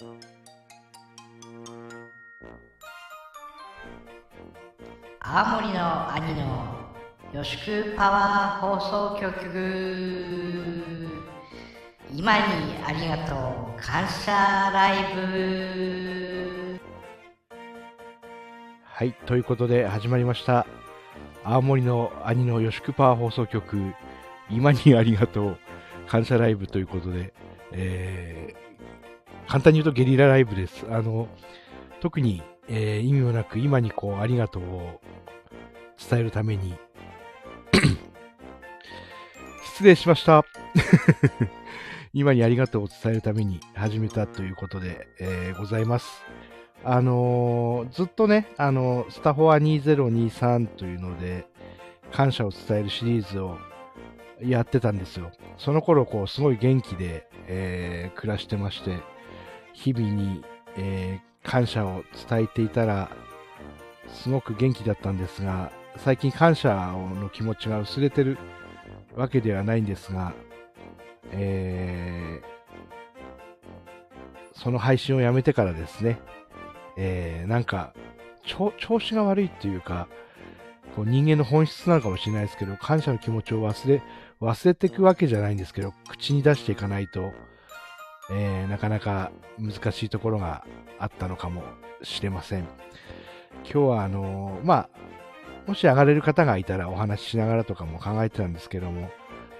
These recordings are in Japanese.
青森の兄の予祝パワー放送局。今にありがとう感謝ライブ。はい、ということで始まりました。青森の兄の予祝パワー放送局、今にありがとう感謝ライブということで、えー簡単に言うとゲリラライブです。あの、特に、えー意味もなく今にこう、ありがとうを伝えるために、失礼しました。今にありがとうを伝えるために始めたということで、えーございます。あのーずっとね、あのスタフォア2023というので、感謝を伝えるシリーズをやってたんですよ。その頃、こう、すごい元気で、えー暮らしてまして、日々に、えー感謝を伝えていたら、すごく元気だったんですが、最近感謝の気持ちが薄れてるわけではないんですが、えーその配信をやめてからですね、えーなんか調、子が悪いっていうか、こう人間の本質なのかもしれないですけど、感謝の気持ちを忘れ、忘れていくわけじゃないんですけど、口に出していかないと、えーなかなか難しいところがあったのかもしれません。今日はあのーまあ、もし上がれる方がいたらお話ししながらとかも考えてたんですけども、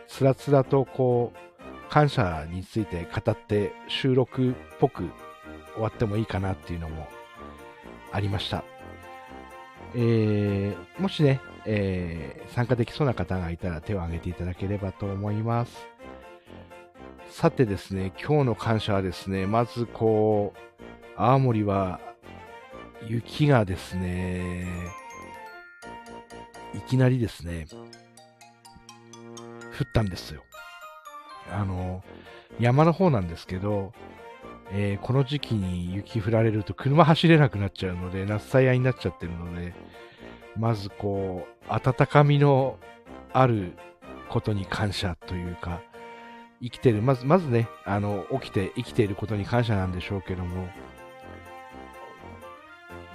つらつらとこう、感謝について語って収録っぽく終わってもいいかなっていうのもありました。えーもしね、えー参加できそうな方がいたら手を挙げていただければと思います。さてですね、今日の感謝はですね、まずこう、青森は雪がですね、いきなりですね、降ったんですよ。あの、山の方なんですけど、えーこの時期に雪降られると車走れなくなっちゃうので、夏災害になっちゃってるので、まずこう、温かみのあることに感謝というか、生きてる、まず、まずね、あの、起きて生きていることに感謝なんでしょうけども、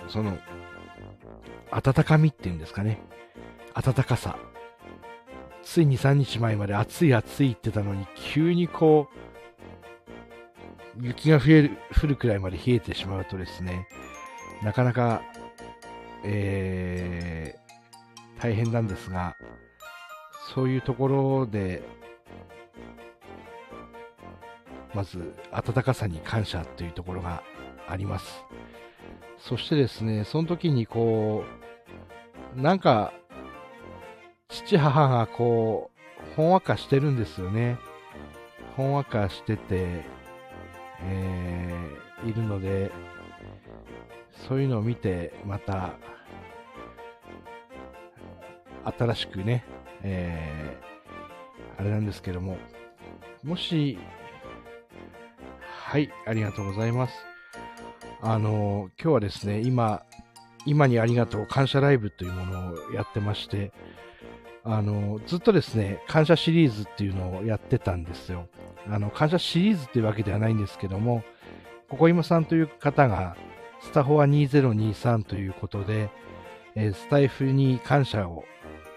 その、温かみっていうんですかね、暖かさ。つい2、3日前まで暑い暑いって言ってたのに、急にこう、雪が増える降るくらいまで冷えてしまうとですね、なかなか、えー大変なんですが、そういうところで、まず、暖かさに感謝というところがあります。そしてですね、その時にこう、なんか、父母がこう、ほんわかしてるんですよね。ほんわかしてて、えーいるので、そういうのを見て、また、新しくね、えーあれなんですけども、もし、はい、ありがとうございます。あの、今日はですね、今、今にありがとう感謝ライブというものをやってまして、あの、ずっとですね、感謝シリーズっていうのをやってたんですよ。あの、感謝シリーズっていうわけではないんですけども、ここ今さんという方が、スタフォア2023ということで、えースタイフに感謝を、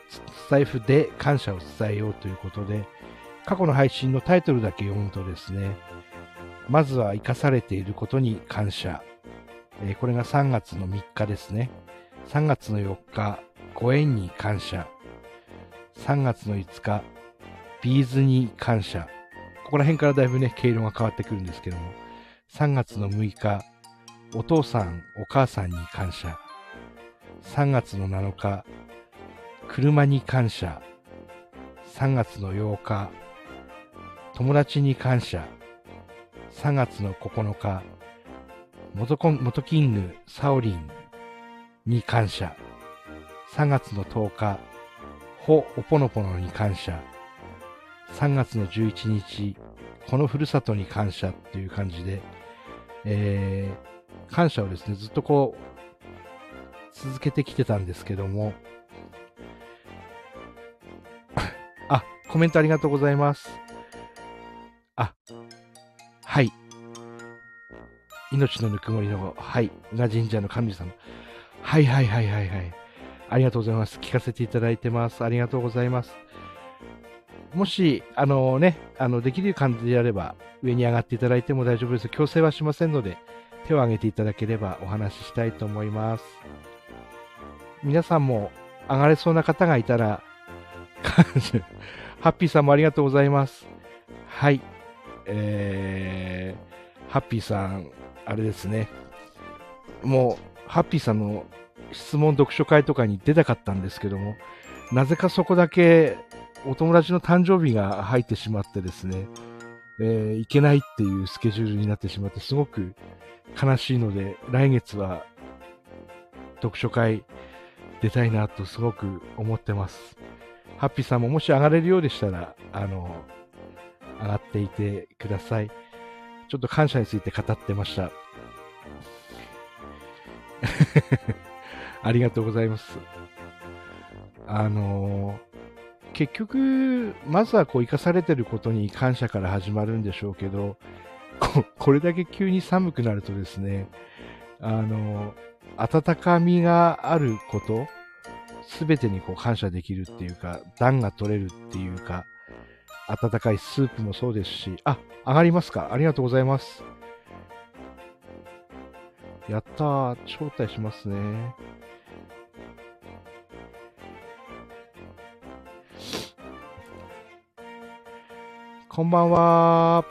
ススタイフで感謝を伝えようということで、過去の配信のタイトルだけ読むとですね、まずは生かされていることに感謝。えーこれが3月の3日ですね。3月の4日、ご縁に感謝。3月の5日、ビーズに感謝。ここら辺からだいぶね、経路が変わってくるんですけども。3月の6日、お父さん、お母さんに感謝。3月の7日、車に感謝。3月の8日、友達に感謝。3月の9日、元コン元キング、サオリンに感謝。3月の10日、ホ・オポノポノに感謝。3月の11日、このふるさとに感謝っていう感じで、えー、感謝をですね、ずっとこう、続けてきてたんですけども、あ、コメントありがとうございます。あ、命のぬくもりの、はい、が神社の神様。はいはいはいはいはい。ありがとうございます。聞かせていただいてます。ありがとうございます。もし、あのね、あの、できる感じであれば、上に上がっていただいても大丈夫です。強制はしませんので、手を挙げていただければお話ししたいと思います。皆さんも上がれそうな方がいたら、ハッピーさんもありがとうございます。はい。えー、ハッピーさん、あれですね。もう、ハッピーさんの質問読書会とかに出たかったんですけども、なぜかそこだけお友達の誕生日が入ってしまってですね、えー、行けないっていうスケジュールになってしまって、すごく悲しいので、来月は読書会出たいなとすごく思ってます。ハッピーさんももし上がれるようでしたら、あの、上がっていてください。ちょっと感謝について語ってました。ありがとうございます。あの結局、まずはこう生かされてることに感謝から始まるんでしょうけど、ここれだけ急に寒くなるとですね、あの温かみがあること、すべてにこう感謝できるっていうか、暖が取れるっていうか、温かいスープもそうですし、あ、上がりますか？ありがとうございます。やったー、招待しますね。こんばんは。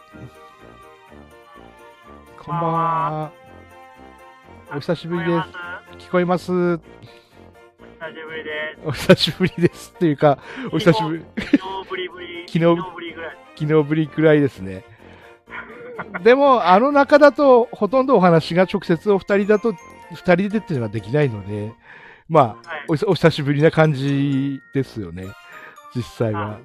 こんばんは。お久しぶりです。聞こえます？お久しぶりです。お久しぶりです。っていうか、お久しぶり、ぶりぶり。昨日ぶりぐらい。昨日ぶりくらいですね。でも、あの中だと、ほとんどお話が直接お二人だと、二人でっていうのができないので、まあ、はい。おお久しぶりな感じですよね。実際は。ね。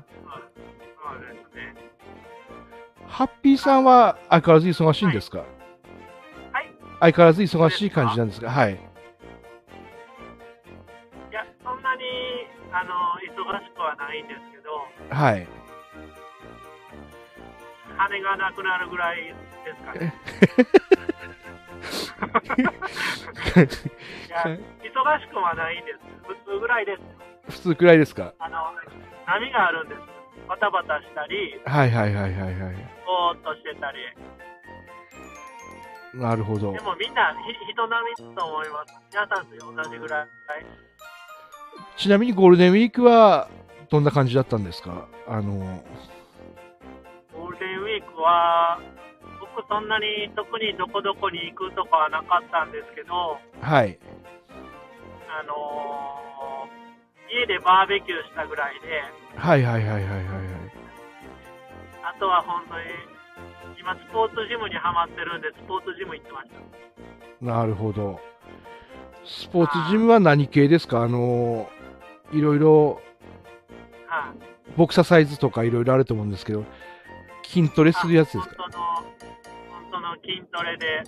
ハッピーさんは相変わらず忙しいんですか？はい。相変わらず忙しい感じなんですかはい。あの、忙しくはないんですけど、はい。羽がなくなるぐらいですかね。いや、忙しくはないんです。普通ぐらいです。普通くらいですか？あの、波があるんです。バタバタしたり、はいはいはいはいはい。ぼーっとしてたり。なるほどで。もみんなひ人並みと思います。皆さんと同じぐらい。ちなみにゴールデンウィークはどんな感じだったんですか？あの、ゴールデンウィークは、僕そんなに特にどこどこに行くとかはなかったんですけど、はい。あのー家でバーベキューしたぐらいで、はいはいはいはいはいはい。あとは本当に、今スポーツジムにハマってるんで、スポーツジム行ってました。なるほど。スポーツジムは何系ですか？あの、いろいろ、はい、ボクササイズとかいろいろあると思うんですけど、筋トレするやつですか？本当の、本当の筋トレで、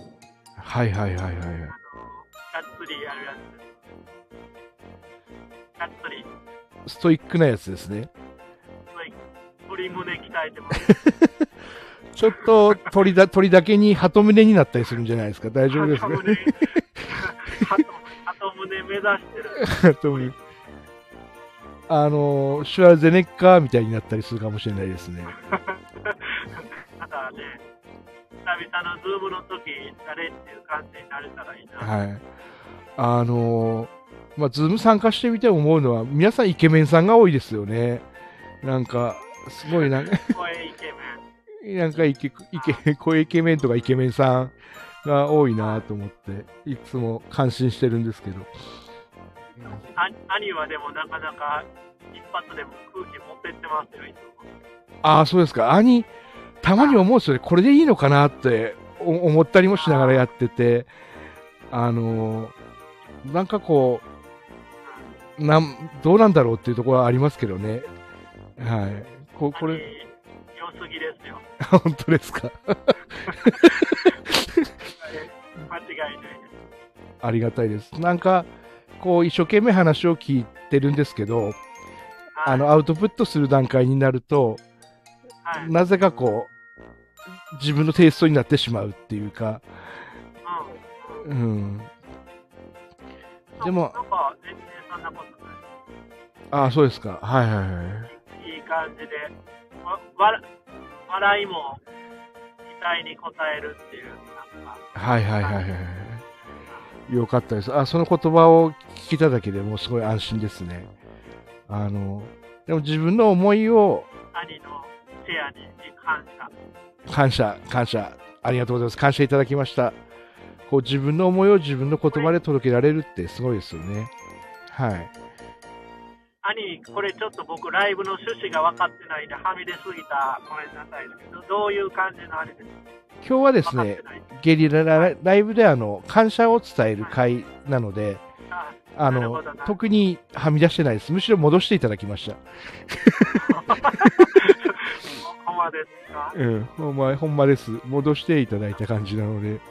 はいはいはいはいがっつりやるやつ。がっつり、ストイックなやつですね。鶏胸鍛えてます。ちょっと鳥だ鳥だけに鳩胸になったりするんじゃないですか？大丈夫ですか鳩胸、鳩鳩胸目指してる。鳩胸あの、シュワルゼネッカーみたいになったりするかもしれないですね。ただね、久々の Zoom の時、誰っていう感じになれたらいいな。はい。あの、まあ、 Zoom 参加してみて思うのは、皆さんイケメンさんが多いですよね。なんか、すごいなんか、声イケメン。なんかイケ、イケ、声イケメンとかイケメンさんが多いなと思って、いつも感心してるんですけど。あ兄はでもなかなか一発でも空気持ってってますよ。ああ、そうですか。兄、たまに思うんですよね。これでいいのかなってお思ったりもしながらやってて、あのーなんかこう、なん、どうなんだろうっていうところはありますけどね。はい。ここ兄れ、良すぎですよ。本当ですか？間違いない。ありがたいです。なんか、こう、一生懸命話を聞いてるんですけど、はいあの、アウトプットする段階になると、はい、なぜかこう、自分のテイストになってしまうっていうか、うん。でもなんか、全然そんなことない。ああ、そうですか。はいはいはい。いい感じで、わわ笑いもに応えるっていう、はいはいはいはい。よかったです。あ、その言葉を聞いただけでもうすごい安心ですね。あの、でも自分の思いを兄のシェアに感謝。感謝、感謝、ありがとうございます。感謝いただきました。こう自分の思いを自分の言葉で届けられるってすごいですよね。はい。兄、これちょっと僕、ライブの趣旨が分かってないんで、はみ出すぎた、ごめんなさいですけど、どういう感じのあれですか？今日はですね。ゲリララライブであの感謝を伝える会なので、ああの特にはみ出してないです。むしろ戻していただきました。ほんまですか？うん、ほんま、ほんまです。戻していただいた感じなので、なる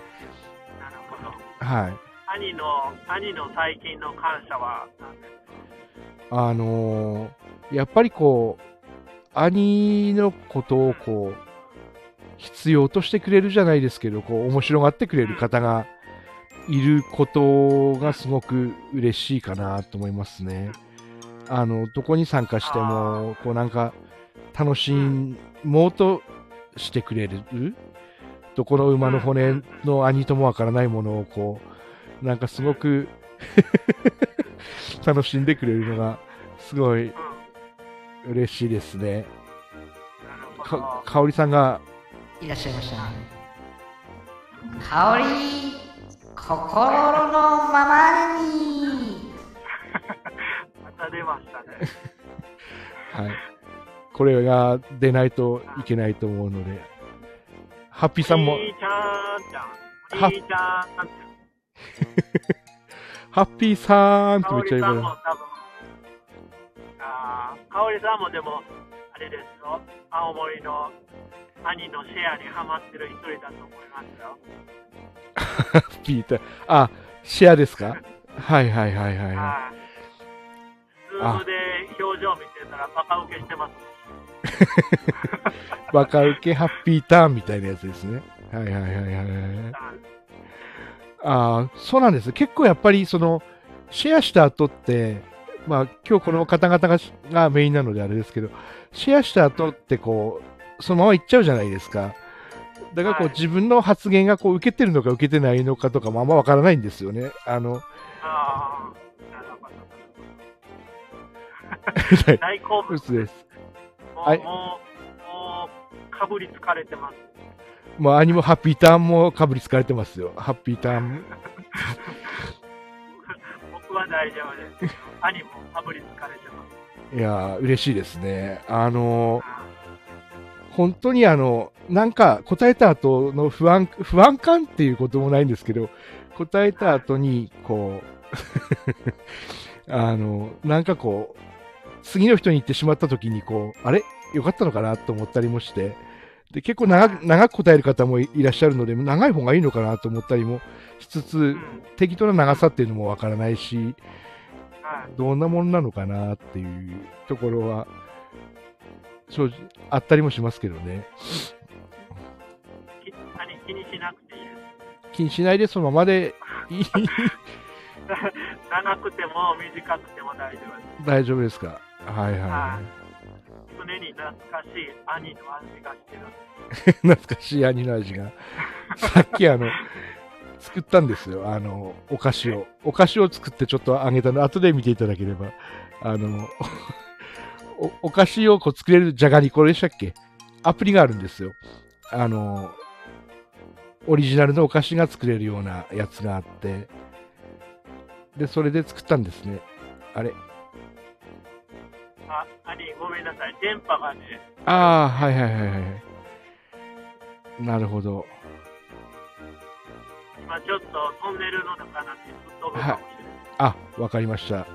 ほど。はい。兄の、兄の最近の感謝は何ですか？あのーやっぱりこう、兄のことをこう、必要としてくれるじゃないですけど、こう、面白がってくれる方がいることがすごく嬉しいかなと思いますね。あの、どこに参加しても、こうなんか、楽しもうとしてくれる？どこの馬の骨の兄ともわからないものをこう、なんかすごく楽しんでくれるのが、すごいうん。嬉しいですね。かど。かおりさんが、いらっしゃいましたね。香り、心のままに。また出ましたね。はい、これが出ないといけないと思うので、ハッピーさんも、兄ちゃんちゃん。ハッピーターンって。めっちゃ言われる香織さんも多分。あー香織さんもでも、あれですよ。青森の兄のシェアにハマってる一人だと思いますよ。ハッピーた、あ、シェアですか？はいはいはいはいははい。ズームで表情見てたらバカ受けしてます。い。バカウケハッピーターンみたいなやつですね。はいはいはいはいはい。ああ、そうなんです。結構やっぱりその、シェアした後って、まあ今日この方々ががメインなのであれですけど、シェアした後ってこう、そのまま行っちゃうじゃないですか。だからこうはい自分の発言がこう受けてるのか受けてないのかとかもあんまわからないんですよね。あの、ああ、なるほど。大好物嘘です。はいもう、もう、かぶりつかれてます。もうアニもハッピーターンもかぶりつかれてますよ。ハッピーターン。僕は大丈夫です。兄もかぶりつかれてます。いやー、嬉しいですね。あの本当にあの、なんか答えた後の不安、不安感っていうこともないんですけど、答えた後に、こう、あの、なんかこう、次の人に行ってしまった時に、こう、あれ？よかったのかな？と思ったりもして、で、結構長く、長く答える方もいらっしゃるので、長い方がいいのかなと思ったりもしつつう、ん。適当な長さっていうのもわからないし、はい。どんなものなのかなっていうところは、正直、あったりもしますけどね。気にしなくていいです。気にしないでそのままでいい 長くても短くても大丈夫です。大丈夫ですか？はいははい常に懐かしい兄の味がしてる。い。懐かしい兄の味が。さっきあの、作ったんですよ。あの、お菓子を。お菓子を作ってちょっとあげたの、後で見ていただければ。あの、おお菓子をこう作れるじゃがりこでしたっけ？アプリがあるんですよ。あの、オリジナルのお菓子が作れるようなやつがあって、で、それで作ったんですね。あれ？あ、兄、ごめんなさい。電波がね、ああ、はいはいはいはい。なるほど。今ちょっとトンネルの中なんで吹っ飛ぶかもしれない。あ、わかりました。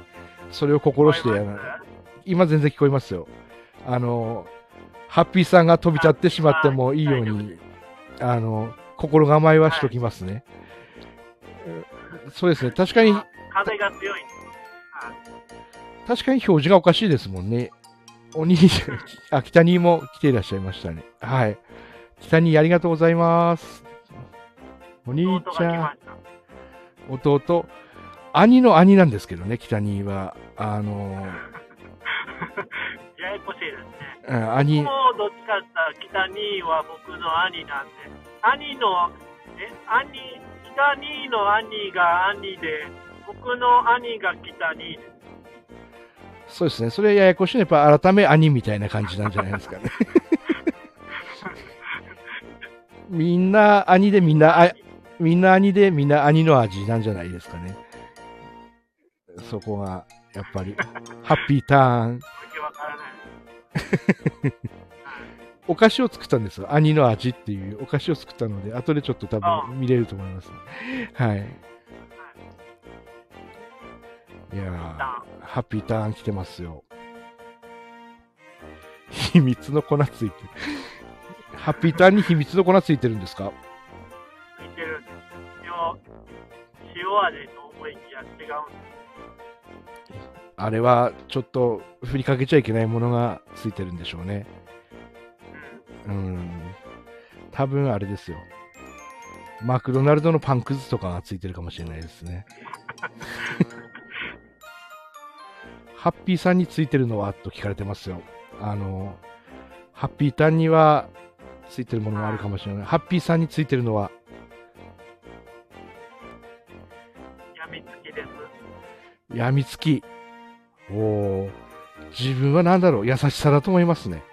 それを心してや聞こえらます？今全然聞こえますよ。あの、ハッピーさんが飛び立ってしまってもいいように、あの、心構えはしときますね。そうですね。確かに、風が強い確かに表示がおかしいですもんね。お兄ちゃん、あ、北にも来ていらっしゃいましたね。はい。北にありがとうございます。お兄ちゃん。弟、兄の兄なんですけどね、北には。あの、ややこしいですね。うん兄、もうどっちかって北兄は僕の兄なんで、兄の、え、兄、北兄の兄が兄で、僕の兄が北兄です。そうですね、それややこしいね。やっぱ改め兄みたいな感じなんじゃないですかね。みんな兄でみんな、あみんな兄でみんな兄の味なんじゃないですかね。そこが、やっぱり、ハッピーターン。お菓子を作ったんですよ。兄の味っていうお菓子を作ったので、後でちょっと多分見れると思います。はい。いやー、ハッピーターン来てますよ。秘密の粉ついてる。ハッピーターンに秘密の粉ついてるんですか？ついてるんです。塩、塩味と思いきや違うんです。あれはちょっと振りかけちゃいけないものがついてるんでしょうね。うん。多分あれですよ。マクドナルドのパンくずとかがついてるかもしれないですね。ハッピーさんについてるのはと聞かれてますよ。あの、ハッピーターンにはついてるものがあるかもしれない。ハッピーさんについてるのは、やみつきです。やみつき。おお。自分は何だろう優しさだと思いますね。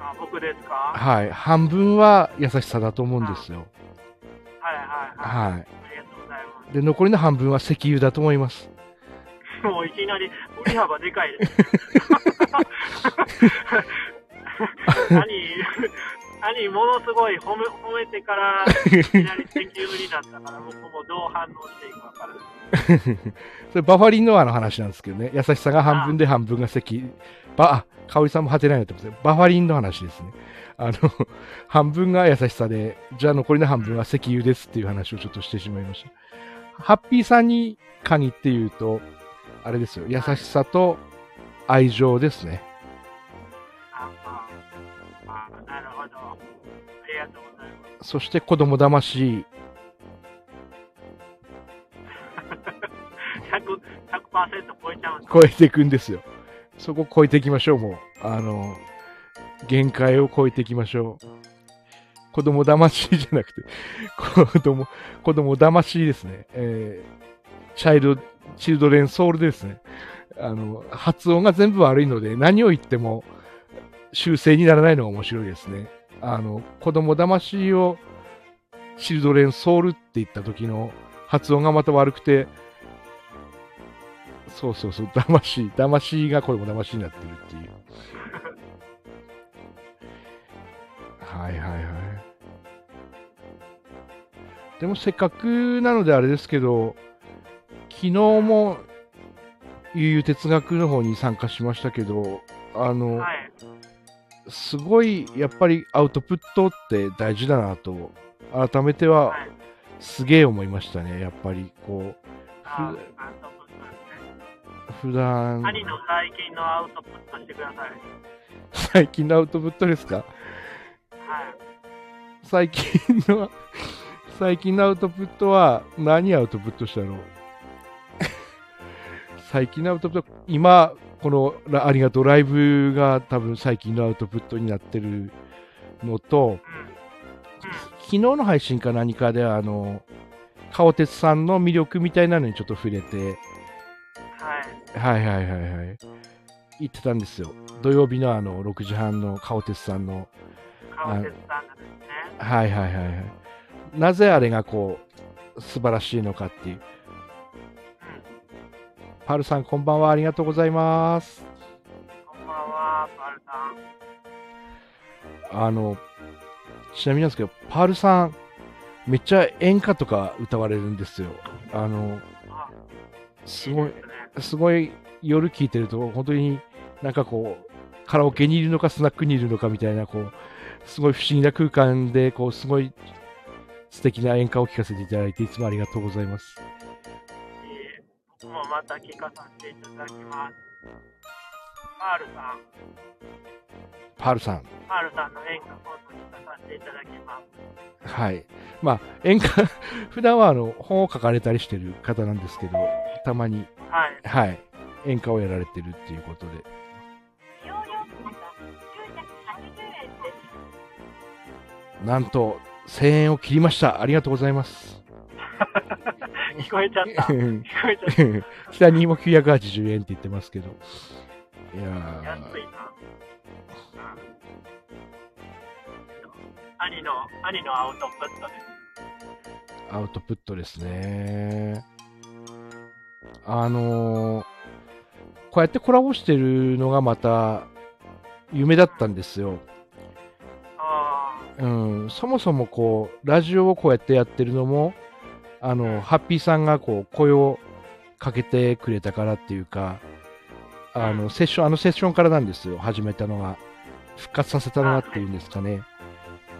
あ、僕ですか？はい。半分は優しさだと思うんですよ。はいはいはい。はありがとうございまい。で、残りの半分は石油だと思います。いきなり売り幅でかいです。兄、兄、ものすごい褒め褒めてから、いきなり石油になったから、僕もどう反応していいかわからない。それバファリンノアの話なんですけどね。優しさが半分で半分が石油。ば、あ、香織さんもハテナになってますね。バファリンの話ですね。あの、半分が優しさで、じゃあ残りの半分は石油ですっていう話をちょっとしてしまいました。ハッピーさんに限って言うと、あれですよ。優しさと愛情ですね。ああなるほど。ありがとうございます。そして子供騙し。100、100%超えちゃうん超えていくんですよ。そこ超えていきましょう、もう。あの、限界を超えていきましょう。子供騙しじゃなくて、子供、子供騙しですね。えー、チャイルド、チルドレンソウルですね。あの、発音が全部悪いので、何を言っても修正にならないのが面白いですね。あの、子供騙しをチルドレンソウルって言った時の発音がまた悪くて、そうそうそう、騙し、騙しがこれも騙しになってるっていう。はいはいはい。でもせっかくなのであれですけど、昨日も悠々哲学の方に参加しましたけど、あの、はい。すごいやっぱりアウトプットって大事だなと、改めてははい。すげえ思いましたね。やっぱりこう、ああ、アウトプットですね。普段兄の最近のアウトプットしてください。最近のアウトプットですか？はい。最近の、最近のアウトプットは何アウトプットしたの？最近のアウトプット、今、このラありがとうライブが多分最近のアウトプットになってるのと。昨日の配信か何かであの、顔鉄さんの魅力みたいなのにちょっと触れて、はい。はいはいはいはい。言ってたんですよ。土曜日のあの、6時半の顔鉄さんの顔鉄さんがですね。はいはいはいはい。なぜあれがこう、素晴らしいのかっていう。うん。パルさん、こんばんは。ありがとうございます。こんばんは、パルさん。あの、ちなみになんですけど、パールさん、めっちゃ演歌とか歌われるんですよ。あの、あ、すごい。すごい夜聴いてると、本当になんかこう、カラオケにいるのかスナックにいるのかみたいな、こう、すごい不思議な空間で、こう、すごい素敵な演歌を聴かせていただいて、いつもありがとうございます。もまた聞かさせていただきます。パールさん。パハルさん。ハルさんの演歌コントに出させていただきます。はい。まあ、演歌、普段はあの本を書かれたりしてる方なんですけど、たまに、はい。はい、演歌をやられてるっていうことで。使用料金が980円です。なんと、1000円を切りました。ありがとうございます。聞こえちゃった。聞こえちゃっ 北にも980円って言ってますけど。いやた。安いー、な。うん兄の、兄のアウトプットです。アウトプットですね。あのーこうやってコラボしてるのがまた夢だったんですよ。あうん、そもそもこう、ラジオをこうやってやってるのも、あの、ハッピーさんがこう、声をかけてくれたからっていうか、あの、セッション、あのセッションからなんですよ、始めたのが。復活させたのがっていうんですかね。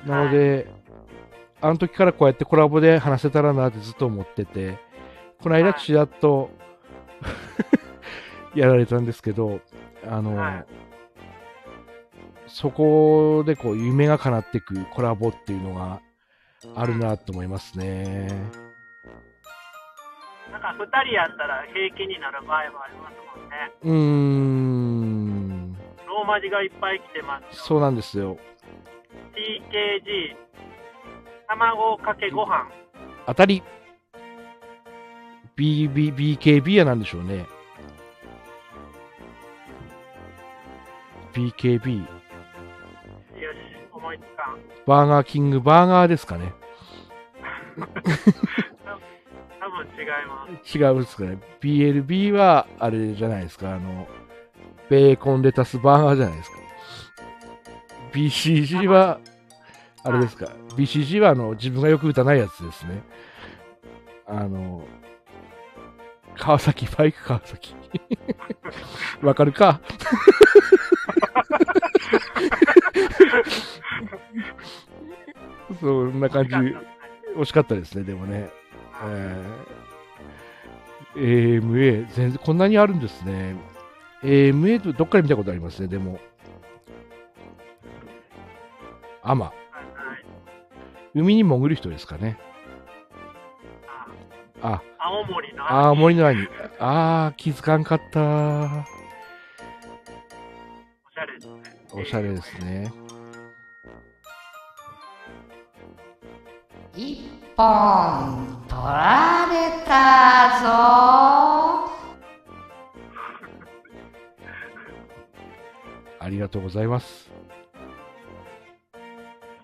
なので、あの時からこうやってコラボで話せたらなってずっと思ってて、この間ちらっと やられたんですけど、あの、はいそこでこう夢が叶っていくコラボっていうのがあるなと思いますね。あ。なんか二人やったら平気になる場合もありますもんね。うーん、ローマ字がいっぱい来てますよ。そうなんですよ。TKG、卵かけご飯。当たり BB、BKB は何でしょうね。BKB、よし、思いつかん。バーガーキングバーガーですかね。多分違います。違うんですかね。BLB はあれじゃないですか。あの、ベーコンレタスバーガーじゃないですか。BCG は、あれですか。BCG はあの自分がよく打たないやつですね。あの、川崎、バイク川崎。わかるか？そんな感じ。惜しかったですね、でもね。えー AMA、全然こんなにあるんですね。AMA とどっかで見たことありますね、でも。アマ。海に潜る人ですかね。ああ、青森の青森の兄。あー、気づかんかった。おしゃれですね。おしゃれですね。一本取られたぞありがとうございます。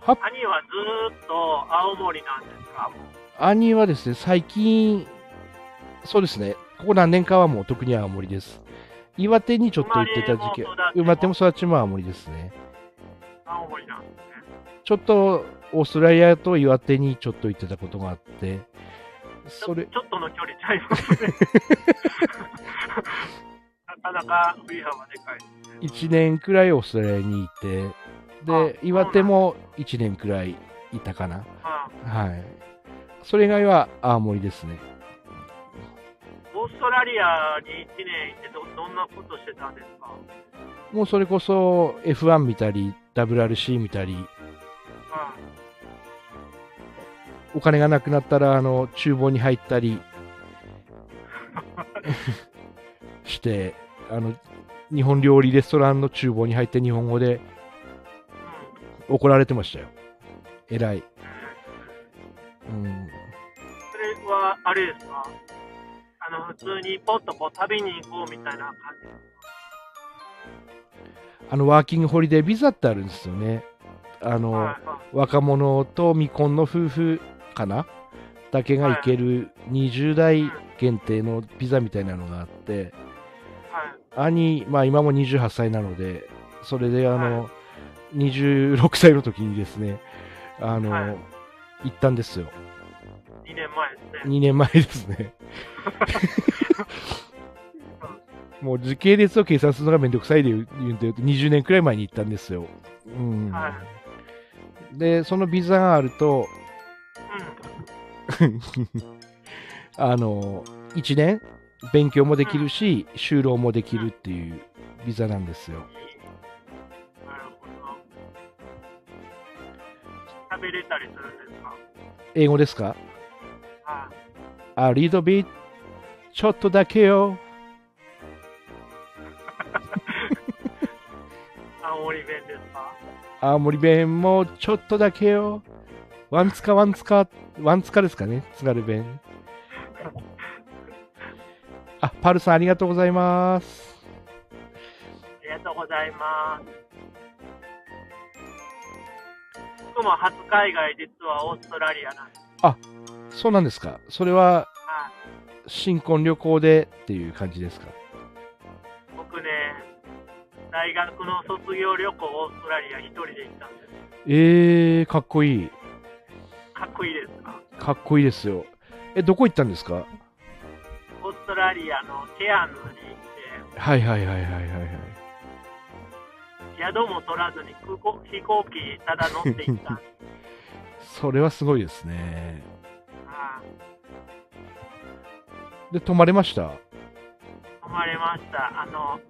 は兄はずーっと青森なんですか？兄はですね、最近、そうですね、ここ何年かはもう特に青森です。岩手にちょっと行ってた時期、生まれても育ちも青森ですね。青森なんですね。ちょっとオーストラリアと岩手にちょっと行ってたことがあって、それ、ちょっとの距離ちゃいますね。なかなか振り幅でかいですね。1年くらいオーストラリアにいて、で、あ岩手も1年くらいいたかな。あはい。それ以外は青森ですね。オーストラリアに1年いてどどんなことしてたんですか？もうそれこそ F1 見たり、WRC 見たり、お金がなくなったら、あの、厨房に入ったり して、あの、日本料理レストランの厨房に入って日本語でうん怒られてましたよ。偉い。うん。それは、あれですか？あの、普通にポッとこう旅に行こうみたいな感じあの、ワーキングホリデービザってあるんですよね。あかの、はいはい若者と未婚の夫婦かな？だけが行ける20代限定のビザみたいなのがあって、はい。兄、まあ今も28歳なので、それであの、は26歳の時にですね、あの、はい行ったんですよ。2年前ですね。2年前ですね。もう時系列を計算するのがめんどくさいで言うんで20年くらい前に行ったんですよ。うん。はで、そのビザがあると、うん。あの、1年勉強もできるし、就労もできるっていうビザなんですよ。なるほど。喋れたりするんですか？英語ですか？ああ、リードビーちょっとだけよ。青森弁ですか？青森弁もちょっとだけよ。ワンツカワンツカ、ワンツカですかね津軽弁。あ、パルさんありがとうございます。ありがとうございます。僕も初海外、実はオーストラリアなんです。そうなんですかそれははい新婚旅行でっていう感じですか？僕ね、大学の卒業旅行、オーストラリア一人で行ったんです。えー、かっこいい。かっこいいですか？かっこいいですよ。え、どこ行ったんですか？オーストラリアのケアンズに行って、はいはいはいはいはいはい。宿も取らずに空港飛行機ただ乗って行った。それはすごいですね。はいで、泊まれました？泊まれました。あの、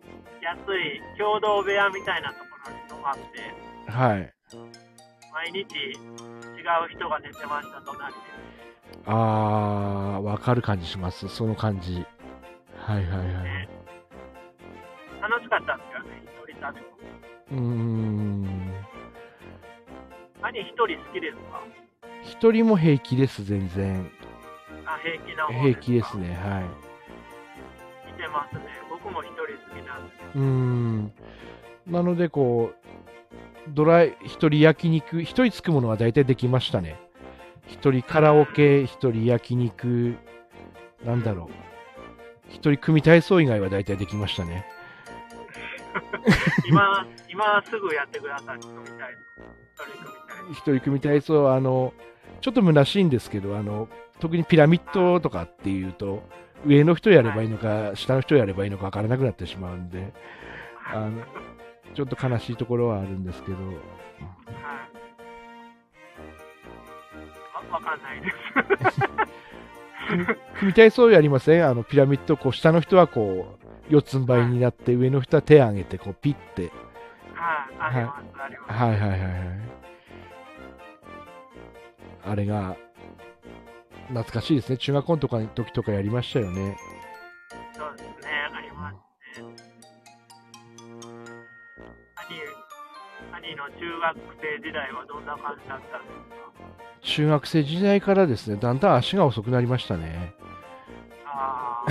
安い共同部屋みたいなところに泊まって、はい。毎日違う人が寝てました、隣で。あー、わかる感じします。その感じ。はいはいはい。ね楽しかったんですよね、一人旅も。うーん。兄一人好きですか？一人も平気です、全然。あ、平気な方平気ですか。ね、はい。似てますね。僕も一人好きなんで。うーん。なので、こう、ドライ、一人焼肉、一人つくものは大体できましたね。一人カラオケ、一人焼肉、なんだろう。一人組体操以外は大体できましたね。今、今すぐやってください、組みたい。一人組体操、あの、ちょっと虚しいんですけど、あの、特にピラミッドとかっていうと、上の人やればいいのか、下の人やればいいのか分からなくなってしまうんで、あの、ちょっと悲しいところはあるんですけど、はい。わわかんないです。組組体操やりません？あの、ピラミッド、こう、下の人はこう、四つん這いになって、上の人は手を上げて、こう、ピッて。はい、あります、あります。はいはいはいはい。あれが、懐かしいですね。中学校の時とかやりましたよね。そうですね、の中学生時代はどんな感じだったんですか？中学生時代からですね、だんだん足が遅くなりましたね。あ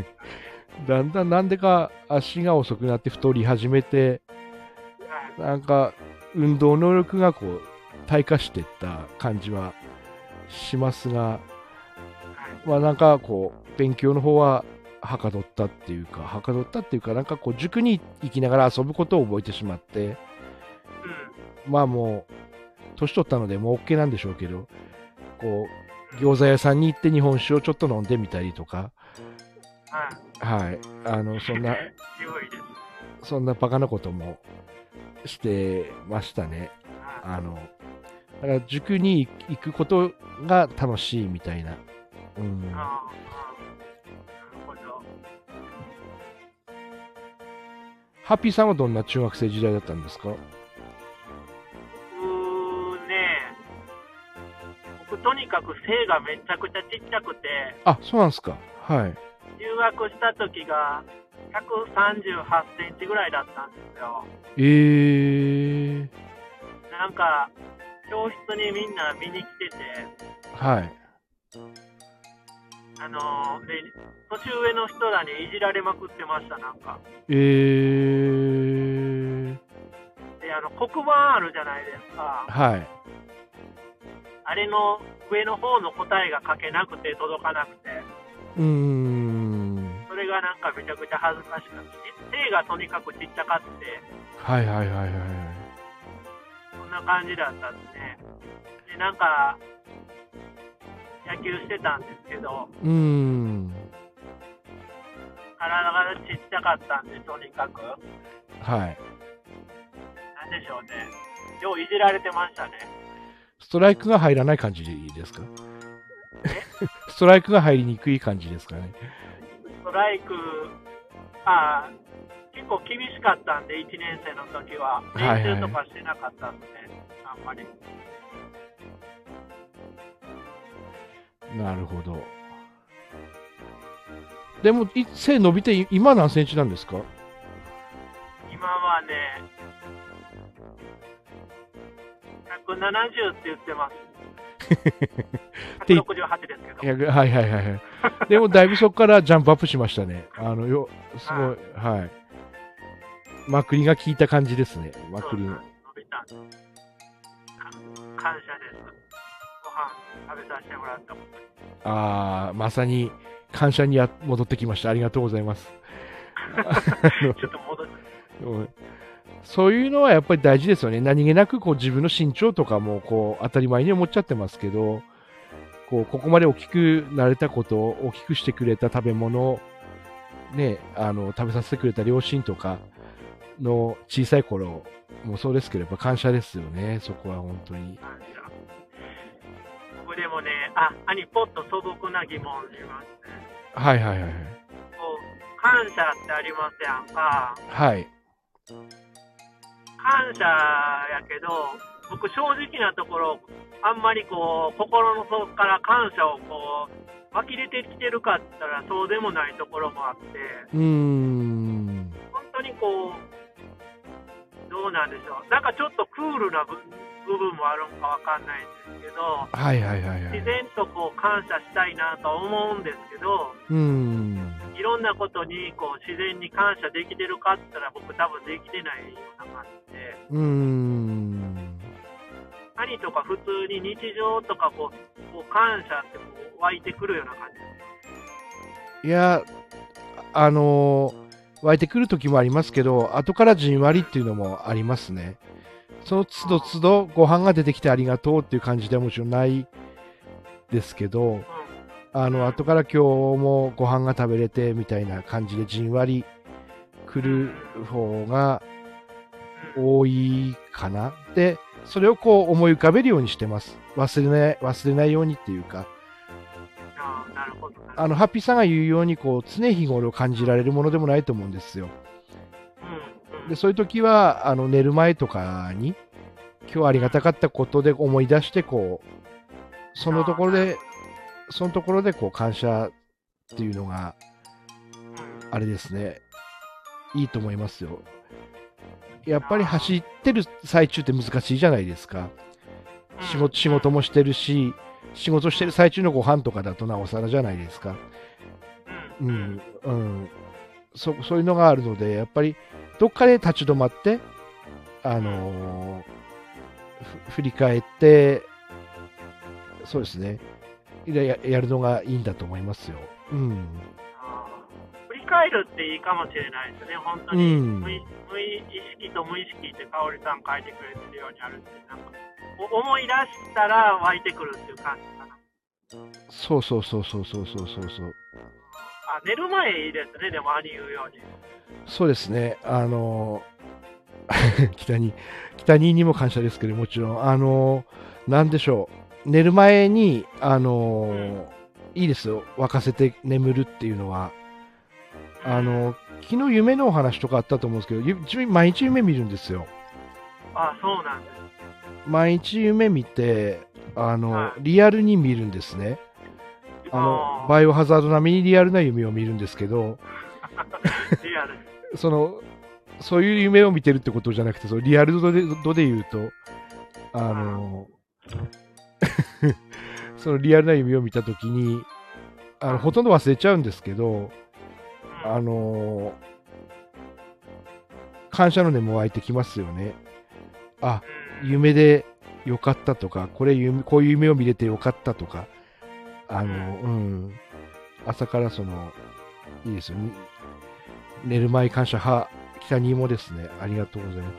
だんだんなんでか足が遅くなって太り始めて。なんか運動能力がこう退化していった感じはしますが、はいまあなんかこう勉強の方ははかどったっていうか、はかどったっていうか、なんかこう塾に行きながら遊ぶことを覚えてしまって、うん。まあもう年取ったのでもう OK なんでしょうけど、こう餃子屋さんに行って日本酒をちょっと飲んでみたりとか、はい。はい、あのそんな。そんなバカなこともしてましたね。はい。あの、だから塾に行くことが楽しいみたいな。うん。ハッピーさんはどんな中学生時代だったんですか？とにかく背がめちゃくちゃちっちゃくて、あ、そうなんですか。はい。入学した時が138センチぐらいだったんですよ。えー、なんか、教室にみんな見に来てて、はい。あのーで、年上の人らにいじられまくってました、なんか。えー、で、あの、黒板あるじゃないですか。はい。あれの上の方の答えが書けなくて届かなくて、うーん。それがなんかめちゃくちゃ恥ずかしかった。背がとにかくちっちゃかって、はいはいはいはいはい。そんな感じだったんですね。で、なんか、野球してたんですけど、うーん。体がちっちゃかったんで、とにかく、はい。なんでしょうね。よういじられてましたね。ストライクが入らない感じですか？ストライクが入りにくい感じですかね？ストライク、あ結構厳しかったんで、1年生の時は。練習とかしてなかったんで、はいはい、あんまり。なるほど。でも、背伸びて、今何センチなんですか？今はね、170って言ってます。て168ですけど。はいはいはいはい。でも、だいぶそこからジャンプアップしましたね。あの、よ、すごい、はい。まくりが効いた感じですね。まくりの。感謝です。ご飯食べさせてもらった。ああ、まさに感謝にや戻ってきました。ありがとうございます。ちょっと戻って。うんそういうのはやっぱり大事ですよね。何気なくこう自分の身長とかもこう当たり前に思っちゃってますけど、こうここまで大きくなれたこと、大きくしてくれた食べ物、ね、あの食べさせてくれた両親とかの小さい頃もそうですけど、やっぱ感謝ですよね。そこは本当に。感謝。僕でもね、あ、兄、ポッと素朴な疑問しますね。はいはいはいはい。こう、感謝ってありますやんか？はい。感謝やけど、僕正直なところ、あんまりこう、心の底から感謝をこう、湧き出てきてるかっったらそうでもないところもあって、うーん。本当にこう、どうなんでしょう。なんかちょっとクールな部部分もあるんかわかんないんですけど、はいはいはいはい。自然とこう感謝したいなとは思うんですけど、うーん。いろんなことにこう自然に感謝できてるかって言ったら僕多分できてないような感じで、うーん。兄とか普通に日常とかこうこう感謝ってこう湧いてくるような感じいや、あのー湧いてくる時もありますけど、後からじんわりっていうのもありますね。その都度都度ご飯が出てきてありがとうっていう感じではもちろんないですけど、あの、後から今日もご飯が食べれてみたいな感じでじんわり来る方が多いかな。で、それをこう思い浮かべるようにしてます。忘れない、忘れないようにっていうか。あの、ハッピーさんが言うように、こう、常日頃感じられるものでもないと思うんですよ。で、そういう時は、あの、寝る前とかに、今日ありがたかったことで思い出して、こう、そのところで、そのところで、こう、感謝っていうのが、うんあれですね、いいと思いますよ。やっぱり走ってる最中って難しいじゃないですか。仕事仕事もしてるし、仕事してる最中のご飯とかだとなおさらじゃないですか。ううんん、うん。そそういうのがあるので、やっぱりどっかで立ち止まって、あのーふ振り返って、そうですねや、ややるのがいいんだと思いますよ。うん。振り返るっていいかもしれないですね、本当に、うん無意識と無意識って香織さん書いてくれてるようにあるって、なんかお思い出したら湧いてくるっていう感じかな。そうそうそうそうそうそうそうそう。あ寝る前いいですね、でも兄言うように。そうですね、あのー北に、北ににも感謝ですけど、もちろん、あのーなんでしょう、寝る前に、あのーいいですよ、沸かせて眠るっていうのは、あのー昨日夢のお話とかあったと思うんですけど、ゆ自分毎日夢見るんですよ。あそうなんです。毎日夢見て、あのはいリアルに見るんですね。あのあーバイオハザード並みにリアルな夢を見るんですけど、リアル。その、そういう夢を見てるってことじゃなくて、そのリアル度で度で言うと、あの、そのリアルな夢を見たときに、あの、ほとんど忘れちゃうんですけど、あの、感謝の念も湧いてきますよね。あ、うん夢でよかったとか、これ夢、こういう夢を見れてよかったとか、あの、うん、朝からその、いいですよね。寝る前感謝派、北にもですね、ありがとうございます。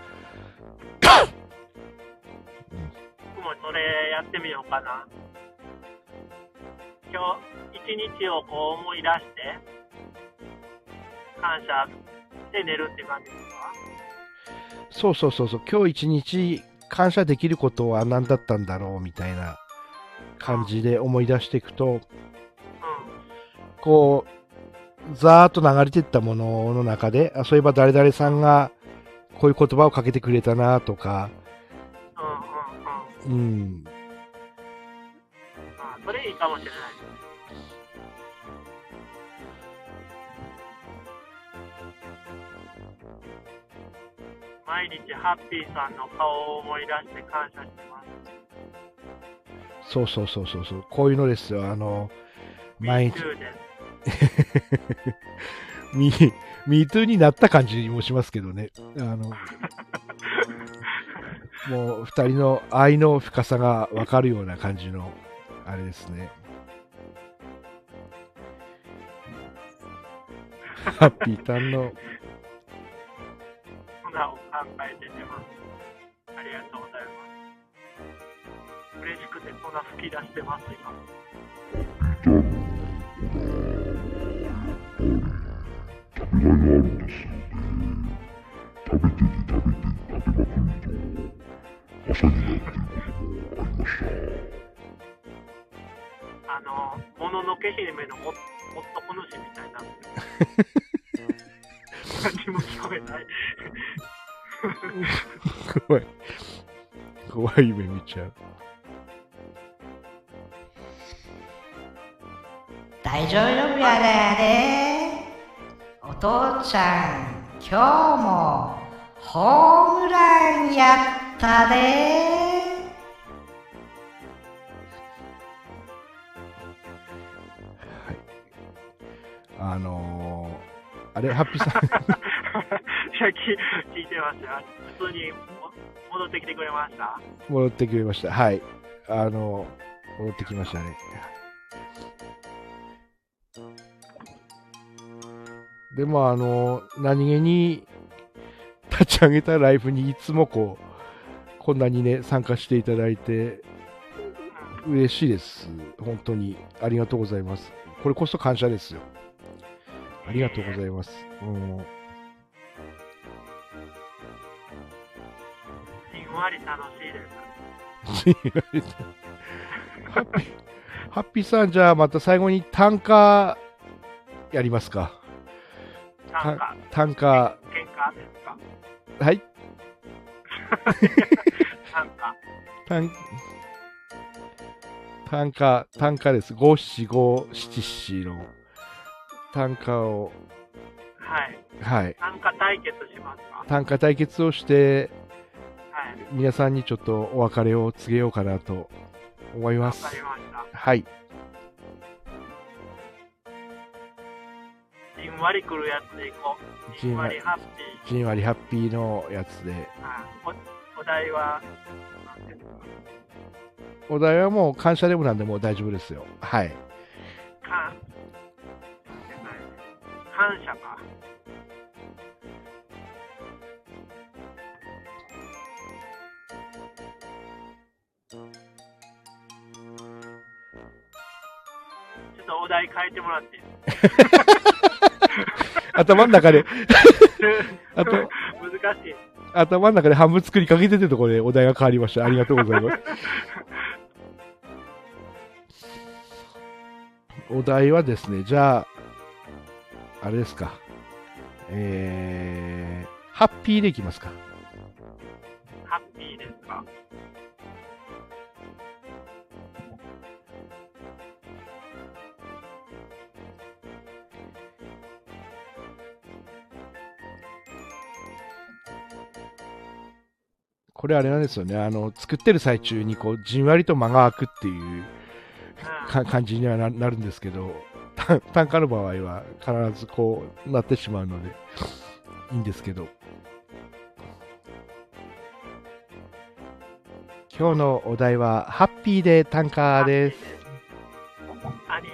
僕 もそれやってみようかな。今日、一日をこう思い出して、感謝して寝るって感じですか？そうそうそうそう、今日一日感謝できることは何だったんだろうみたいな感じで思い出していくと、うん。こう、ざーっと流れていったものの中で、あそういえば誰々さんがこういう言葉をかけてくれたなとか、うんうん。あそれいいかもしれない毎日ハッピーさんの顔を思い出して感謝してます。そうそうそうそうそう、こういうのですよ、あの、毎日。ミートゥーになった感じもしますけどね。あのもう二人の愛の深さがわかるような感じの、あれですね。ハッピータンの、素直を考えて寝ます。ありがとうございます。嬉しくて粉吹き出してます、今。食べがいがあるんですよね。食べてに食べてに食べまくると、朝になるっていうこともありました。あの、もののけ姫のお男主みたいな。何も聞こえない。怖い。怖い夢見ちゃう。大丈夫やでお父ちゃん今日もホームランやったであのー、あれ、ハッピーさん、いや、聞聞いてますよ。普通にも戻ってきてくれました。戻ってくれました。はい。あの、戻ってきましたね。でも、あの、何気に立ち上げたライブにいつもこう、こんなにね、参加していただいて、嬉しいです。本当に。ありがとうございます。これこそ感謝ですよ。ありがとうございます。うんじんわり楽しいです。ハッピー、ハッピーさん、じゃあまた最後に単価やりますか。単価、喧嘩ですか？はい、なんか、単、単価、単価です。五七五七七の単価を、はい。はい、なんか対決しますか単価対決をして、はい。皆さんにちょっとお別れを告げようかなと思いますわかり。ました。はい、じんわり来るやつでいこう。じんわりハッピー。じんわりハッピーのやつで。あおお題は、お題はもう感謝でもなんでもう大丈夫ですよ。はい。か感謝か。ちょっとお題変えてもらって 頭の中で、あと難しい。頭の中で半分作りかけててところでお題が変わりました。ありがとうございます。お題はですね、じゃあ、あれですか。えー、ハッピーでいきますか。ハッピーですこれあれなんですよね。あの、作ってる最中にこう、じんわりと間が空くっていう感じにはななるんですけど、単単価の場合は必ずこうなってしまうので、いいんですけど。今日のお題は、ハッピーで単価です。兄、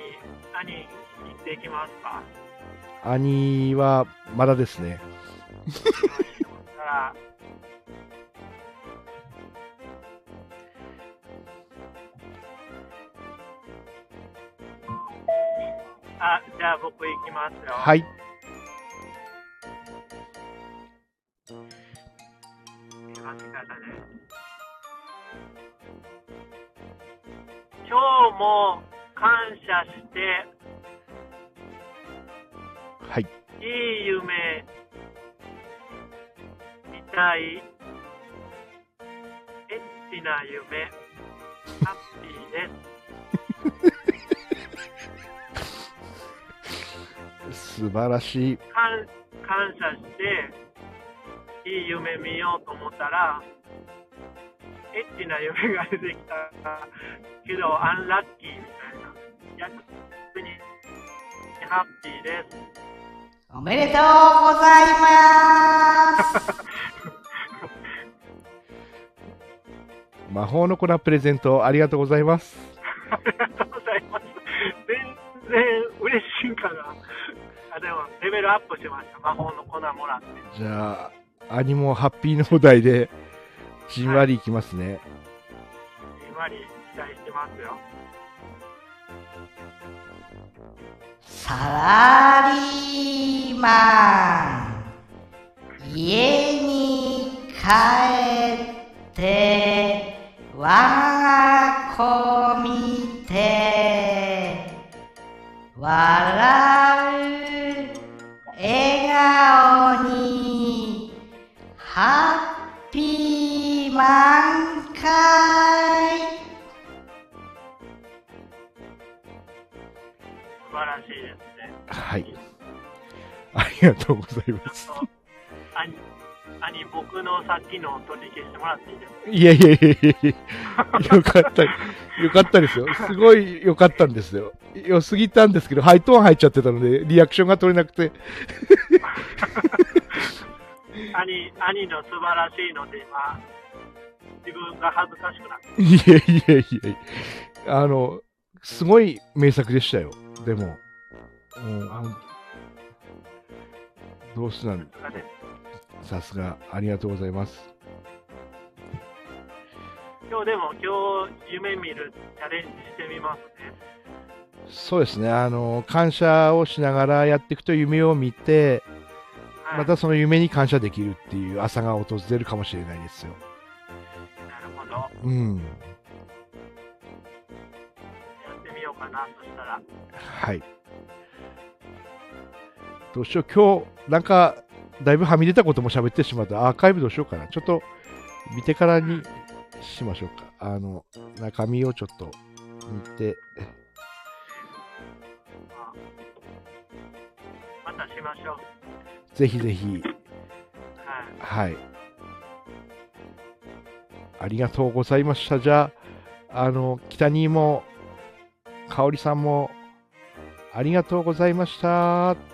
兄、行っていきますか。兄はまだですね。僕行きますよ。はい。今日も感謝して、はい。いい夢見たい、エッチな夢、素晴らしい。感感謝して、いい夢見ようと思ったら、エッチな夢が出てきたけど、アンラッキーみたいな。逆に、ハッピーです。おめでとうございます 魔法の粉プレゼントありがとうございます。ルアップしました。魔法の粉もらって。じゃあ、アニモハッピーのお題で、じんわりいきますね。じんわり期待してますよ。サラリーマン家に帰って我が子見て笑う笑顔にハッピー満開素晴らしいですね。はい。ありがとうございます。あと、兄、兄、僕のさっきの取り消してもらっていいですか？いやいやいやいやよかった、よかったですよ。すごい良かったんですよ。良すぎたんですけど、ハイトーン入っちゃってたので、リアクションが取れなくて。兄、兄の素晴らしいので、今、自分が恥ずかしくなって、いやいやいやあの、すごい名作でしたよ。でも、うん、ほんどうしてなんがね、さすが、ありがとうございます。今日でも、今日、夢見るチャレンジしてみますね。そうですね、あの、感謝をしながらやっていくと夢を見て、はい、またその夢に感謝できるっていう朝が訪れるかもしれないですよ。なるほど。やうん。ってみようかな、そしたら。はい。どうしよう、今日、なんか、だいぶはみ出たことも喋ってしまった。アーカイブどうしようかな。ちょっと、見てからにしましょうか。あの、中身をちょっと見て、またしましょう。ぜひぜひ、はい。はい。ありがとうございました。じゃあ、あの、北にも、かおりさんも、ありがとうございました。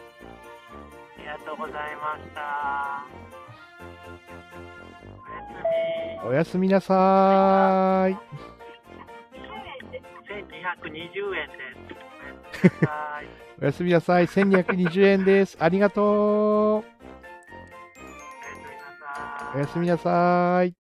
おやすみ。なさーい。1220円です。おやすみなさい。おやすみなさい。1220円です。ありがとう。おやすみなさい。